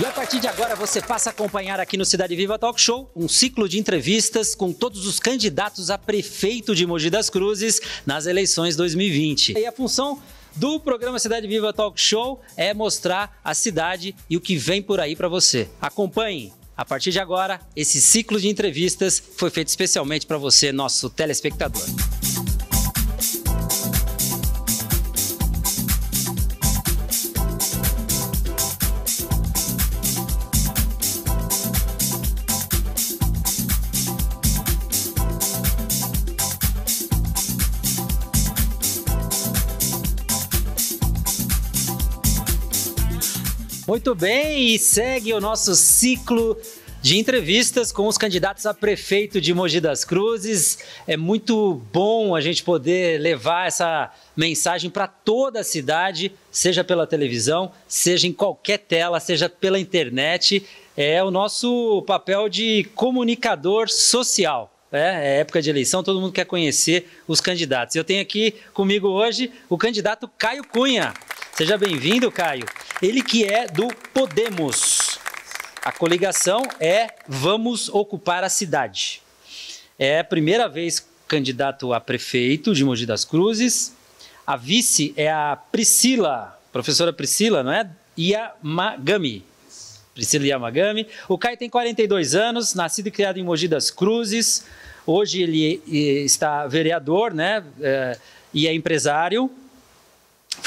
E a partir de agora você passa a acompanhar aqui no Cidade Viva Talk Show um ciclo de entrevistas com todos os candidatos a prefeito de Mogi das Cruzes nas eleições 2020. E a função do programa Cidade Viva Talk Show é mostrar a cidade e o que vem por aí para você. Acompanhe. A partir de agora, esse ciclo de entrevistas foi feito especialmente para você, nosso telespectador. Muito bem, e segue o nosso ciclo de entrevistas com os candidatos a prefeito de Mogi das Cruzes. É muito bom a gente poder levar essa mensagem para toda a cidade, seja pela televisão, seja em qualquer tela, seja pela internet. É o nosso papel de comunicador social. É, é época de eleição, todo mundo quer conhecer os candidatos. Eu tenho aqui comigo hoje o candidato Caio Cunha. Seja bem-vindo, Caio. Ele que é do Podemos. A coligação é Vamos Ocupar a Cidade. É a primeira vez candidato a prefeito de Mogi das Cruzes. A vice é a Priscila, professora Priscila, não é? Yamagami. Priscila Yamagami. O Caio tem 42 anos, nascido e criado em Mogi das Cruzes. Hoje ele eh, está vereador, né? É, e é empresário.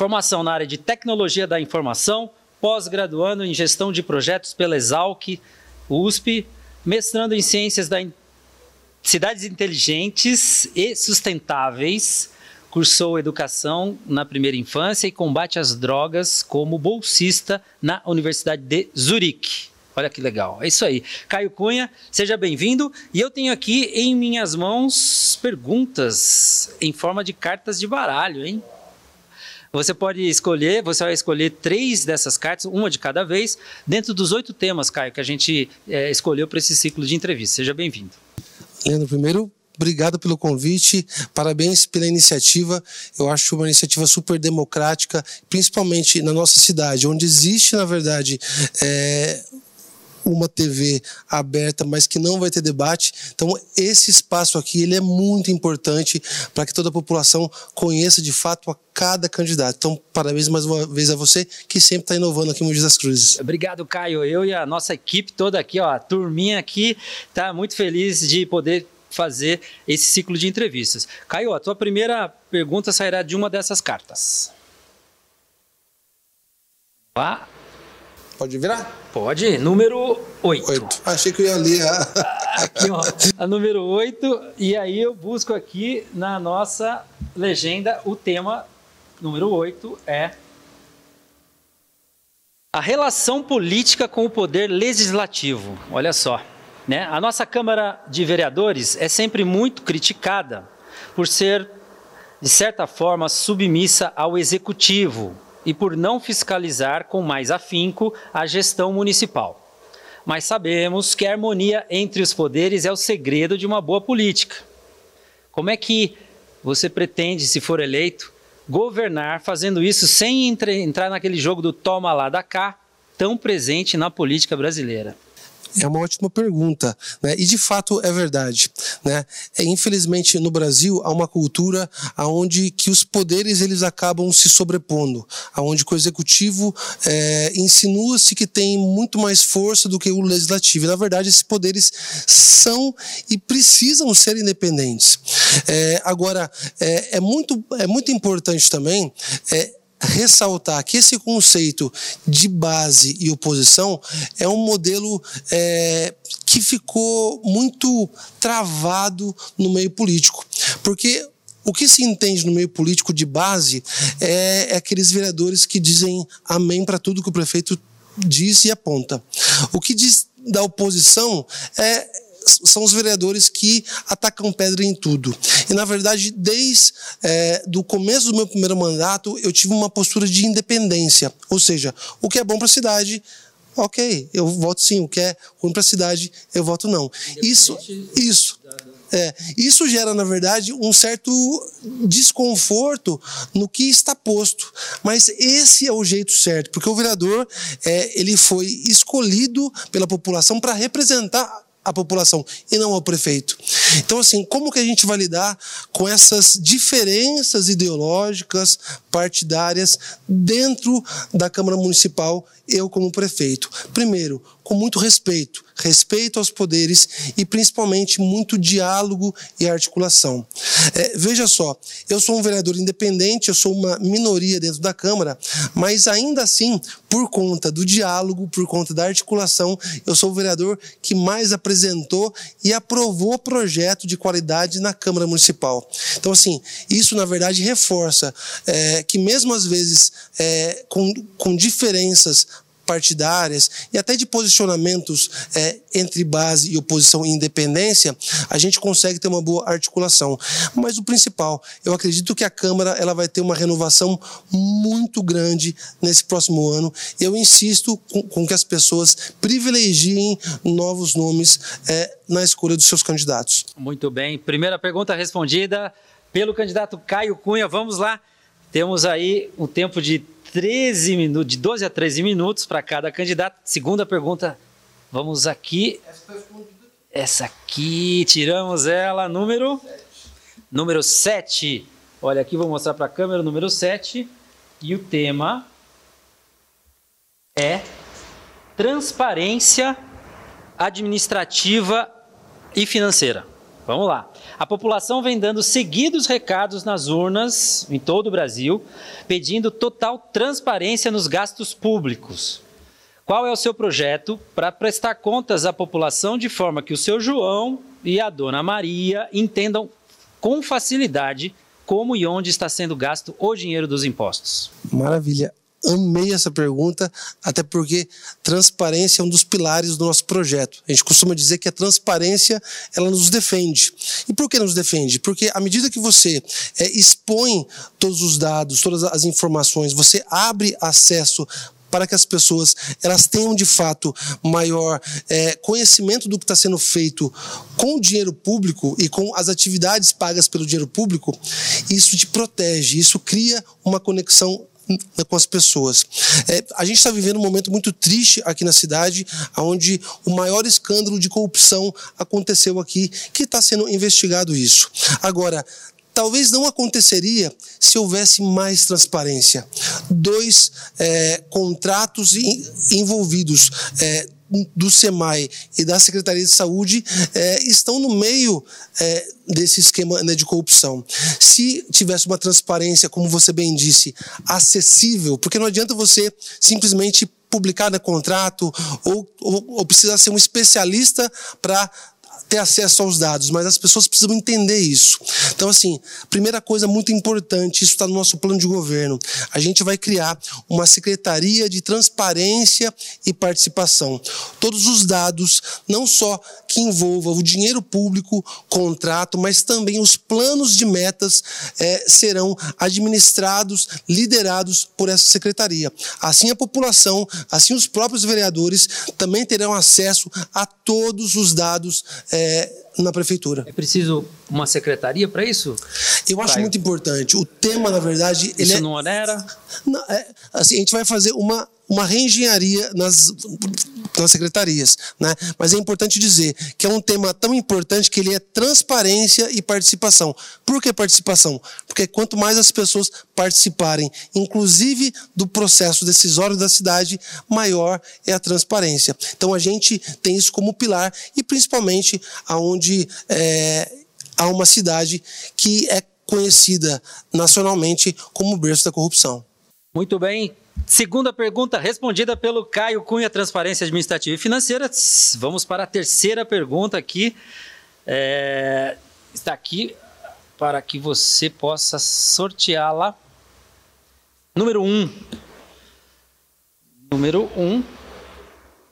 Formação na área de tecnologia da informação, pós-graduando em gestão de projetos pela Exalc, USP, mestrando em ciências da in... cidades inteligentes e sustentáveis. Cursou educação na primeira infância e combate às drogas como bolsista na Universidade de Zurique. Olha que legal. É isso aí. Caio Cunha, seja bem-vindo. E eu tenho aqui em minhas mãos perguntas em forma de cartas de baralho, hein? Você pode escolher, você vai escolher três dessas cartas, uma de cada vez, dentro dos oito temas, Caio, que a gente é, escolheu para esse ciclo de entrevista. Seja bem-vindo. Leandro, primeiro, obrigado pelo convite, parabéns pela iniciativa. Eu acho uma iniciativa super democrática, principalmente na nossa cidade, onde existe, na verdade, é, uma TV aberta, mas que não vai ter debate. Então, esse espaço aqui ele é muito importante para que toda a população conheça de fato a cada candidato. Então, parabéns mais uma vez a você que sempre está inovando aqui em Mogi das Cruzes. Obrigado, Caio. Eu e a nossa equipe toda aqui, ó, a turminha aqui, tá muito feliz de poder fazer esse ciclo de entrevistas. Caio, a tua primeira pergunta sairá de uma dessas cartas. Vá. Pode virar? Pode. Número 8. 8. Achei que eu ia ler a... Aqui, ó. A número 8. E aí eu busco aqui na nossa legenda o tema número 8 é a relação política com o poder legislativo. Olha só. Né? A nossa Câmara de Vereadores é sempre muito criticada por ser, de certa forma, submissa ao executivo, e por não fiscalizar com mais afinco a gestão municipal. Mas sabemos que a harmonia entre os poderes é o segredo de uma boa política. Como é que você pretende, se for eleito, governar fazendo isso sem entrar naquele jogo do toma lá da cá, tão presente na política brasileira? É uma ótima pergunta, né? E de fato é verdade, né? É, infelizmente no Brasil há uma cultura aonde que os poderes eles acabam se sobrepondo, aonde o executivo é, insinua-se que tem muito mais força do que o legislativo. E, na verdade esses poderes são e precisam ser independentes. É, agora é, é, muito é muito importante também é, ressaltar que esse conceito de base e oposição é um modelo é, que ficou muito travado no meio político. Porque o que se entende no meio político de base é, é aqueles vereadores que dizem amém para tudo que o prefeito diz e aponta. O que diz da oposição é são os vereadores que atacam pedra em tudo. E, na verdade, desde é, do começo do meu primeiro mandato, eu tive uma postura de independência. Ou seja, o que é bom para a cidade, ok, eu voto sim. O que é ruim para a cidade, eu voto não. Isso, isso. É, isso gera, na verdade, um certo desconforto no que está posto. Mas esse é o jeito certo, porque o vereador é, ele foi escolhido pela população para representar a população e não ao prefeito. Então, assim, como que a gente vai lidar com essas diferenças ideológicas, partidárias, dentro da Câmara Municipal, eu como prefeito? Primeiro, com muito respeito, respeito aos poderes e principalmente muito diálogo e articulação. É, veja só, eu sou um vereador independente, eu sou uma minoria dentro da Câmara, mas ainda assim, por conta do diálogo, por conta da articulação, eu sou o vereador que mais apresentou e aprovou projeto de qualidade na Câmara Municipal. Então, assim, isso na verdade reforça é, que mesmo às vezes é, com, com diferenças partidárias e até de posicionamentos é, entre base e oposição e independência, a gente consegue ter uma boa articulação. Mas o principal, eu acredito que a Câmara ela vai ter uma renovação muito grande nesse próximo ano. Eu insisto com, com que as pessoas privilegiem novos nomes é, na escolha dos seus candidatos. Muito bem. Primeira pergunta respondida pelo candidato Caio Cunha. Vamos lá. Temos aí um tempo de 13 minutos, de 12 a 13 minutos para cada candidato. Segunda pergunta, vamos aqui. Essa aqui, tiramos ela, número? Número 7. Olha aqui, vou mostrar para a câmera, número 7. E o tema é transparência administrativa e financeira. Vamos lá. A população vem dando seguidos recados nas urnas em todo o Brasil, pedindo total transparência nos gastos públicos. Qual é o seu projeto para prestar contas à população de forma que o seu João e a dona Maria entendam com facilidade como e onde está sendo gasto o dinheiro dos impostos? Maravilha amei essa pergunta, até porque transparência é um dos pilares do nosso projeto. A gente costuma dizer que a transparência ela nos defende. E por que nos defende? Porque à medida que você é, expõe todos os dados, todas as informações, você abre acesso para que as pessoas elas tenham de fato maior é, conhecimento do que está sendo feito com o dinheiro público e com as atividades pagas pelo dinheiro público, isso te protege, isso cria uma conexão com as pessoas. É, a gente está vivendo um momento muito triste aqui na cidade, onde o maior escândalo de corrupção aconteceu aqui, que está sendo investigado isso. Agora, talvez não aconteceria se houvesse mais transparência. Dois é, contratos envolvidos. É, do SEMAI e da Secretaria de Saúde é, estão no meio é, desse esquema né, de corrupção. Se tivesse uma transparência, como você bem disse, acessível, porque não adianta você simplesmente publicar no contrato ou, ou, ou precisar ser um especialista para ter acesso aos dados, mas as pessoas precisam entender isso. Então, assim, primeira coisa muito importante, isso está no nosso plano de governo. A gente vai criar uma secretaria de transparência e participação. Todos os dados, não só que envolvam o dinheiro público, contrato, mas também os planos de metas é, serão administrados, liderados por essa secretaria. Assim a população, assim os próprios vereadores também terão acesso a todos os dados é, é, na prefeitura. É preciso uma secretaria para isso? Eu acho muito importante. O tema, na verdade, isso é... não onera? Não, é, assim, a gente vai fazer uma uma reengenharia nas, nas secretarias, né? Mas é importante dizer que é um tema tão importante que ele é transparência e participação. Por que participação? Porque quanto mais as pessoas participarem, inclusive do processo decisório da cidade, maior é a transparência. Então a gente tem isso como pilar e principalmente aonde é, há uma cidade que é conhecida nacionalmente como berço da corrupção. Muito bem, Segunda pergunta respondida pelo Caio Cunha, Transparência Administrativa e Financeira. Vamos para a terceira pergunta aqui. É, está aqui para que você possa sorteá-la. Número 1. Um. Número 1. Um,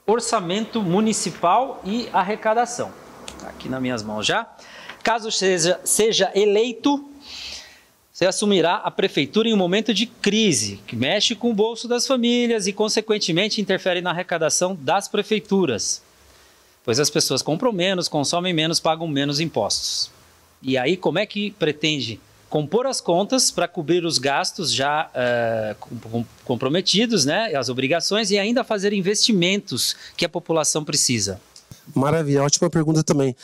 orçamento municipal e arrecadação. Está aqui nas minhas mãos já. Caso seja, seja eleito, você assumirá a prefeitura em um momento de crise, que mexe com o bolso das famílias e, consequentemente, interfere na arrecadação das prefeituras. Pois as pessoas compram menos, consomem menos, pagam menos impostos. E aí, como é que pretende compor as contas para cobrir os gastos já uh, comprometidos, né, as obrigações, e ainda fazer investimentos que a população precisa? Maravilha, ótima pergunta também.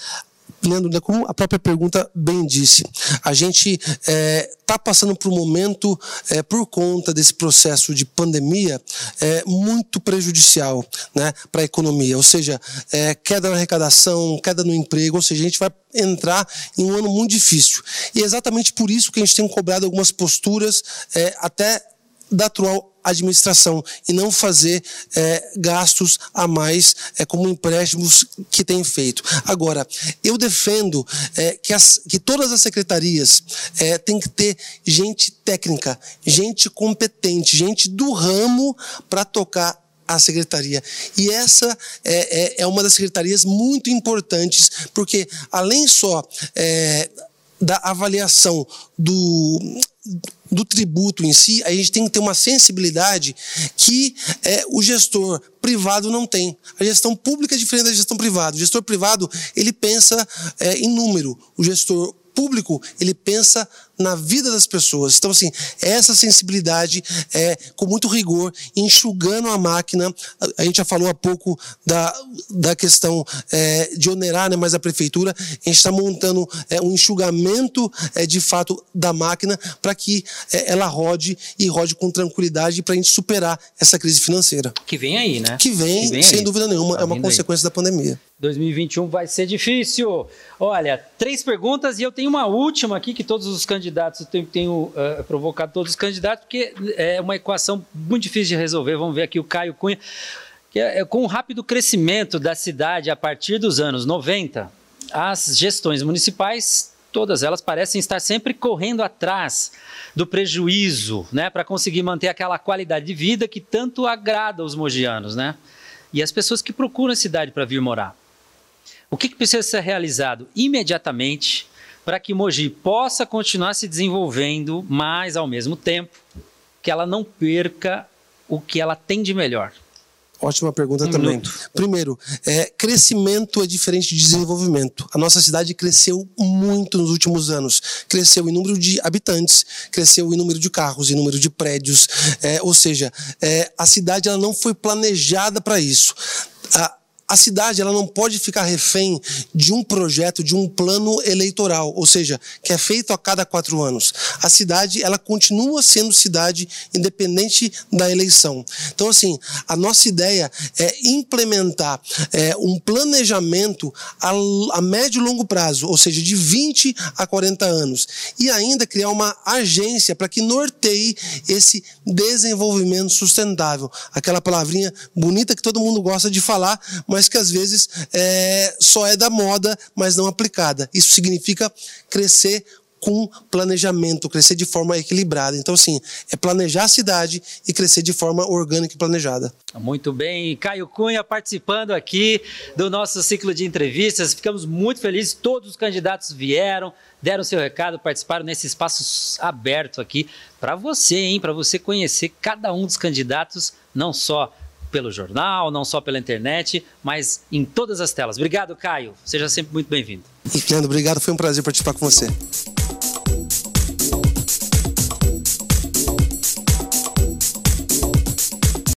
Leandro, né, como a própria pergunta bem disse, a gente está é, tá passando por um momento, é, por conta desse processo de pandemia, é, muito prejudicial né, para a economia, ou seja, é, queda na arrecadação, queda no emprego, ou seja, a gente vai entrar em um ano muito difícil. E é exatamente por isso que a gente tem cobrado algumas posturas, é, até da atual administração e não fazer é, gastos a mais é, como empréstimos que tem feito. Agora, eu defendo é, que, as, que todas as secretarias é, têm que ter gente técnica, gente competente, gente do ramo para tocar a secretaria. E essa é, é, é, uma das secretarias muito importantes, porque além só é, da avaliação do do tributo em si, a gente tem que ter uma sensibilidade que é, o gestor privado não tem. A gestão pública é diferente da gestão privada. O gestor privado ele pensa é, em número. O gestor público ele pensa na vida das pessoas. Então, assim, essa sensibilidade é com muito rigor, enxugando a máquina. A gente já falou há pouco da, da questão é, de onerar né, mais a prefeitura. A gente está montando é, um enxugamento é, de fato da máquina para que é, ela rode e rode com tranquilidade para a gente superar essa crise financeira. Que vem aí, né? Que vem, que vem sem aí. dúvida nenhuma, tá é uma consequência aí. da pandemia. 2021 vai ser difícil. Olha, três perguntas e eu tenho uma última aqui que todos os candidatos candidatos, eu tenho, tenho uh, provocado todos os candidatos, porque é uma equação muito difícil de resolver. Vamos ver aqui o Caio Cunha. Que é, é, com o rápido crescimento da cidade a partir dos anos 90, as gestões municipais, todas elas parecem estar sempre correndo atrás do prejuízo, né, para conseguir manter aquela qualidade de vida que tanto agrada os mogianos, né? E as pessoas que procuram a cidade para vir morar. O que, que precisa ser realizado imediatamente para que Mogi possa continuar se desenvolvendo, mas ao mesmo tempo que ela não perca o que ela tem de melhor? Ótima pergunta um também. Minuto. Primeiro, é, crescimento é diferente de desenvolvimento. A nossa cidade cresceu muito nos últimos anos. Cresceu em número de habitantes, cresceu em número de carros, em número de prédios. É, ou seja, é, a cidade ela não foi planejada para isso. A, a cidade ela não pode ficar refém de um projeto, de um plano eleitoral, ou seja, que é feito a cada quatro anos. A cidade ela continua sendo cidade independente da eleição. Então, assim, a nossa ideia é implementar é, um planejamento a, a médio e longo prazo, ou seja, de 20 a 40 anos, e ainda criar uma agência para que norteie esse desenvolvimento sustentável. Aquela palavrinha bonita que todo mundo gosta de falar, mas mas que às vezes é, só é da moda, mas não aplicada. Isso significa crescer com planejamento, crescer de forma equilibrada. Então, assim, é planejar a cidade e crescer de forma orgânica e planejada. Muito bem. Caio Cunha participando aqui do nosso ciclo de entrevistas. Ficamos muito felizes. Todos os candidatos vieram, deram seu recado, participaram nesse espaço aberto aqui para você, hein? Para você conhecer cada um dos candidatos, não só pelo jornal, não só pela internet, mas em todas as telas. Obrigado, Caio. Seja sempre muito bem-vindo. Leandro, obrigado. Foi um prazer participar com você.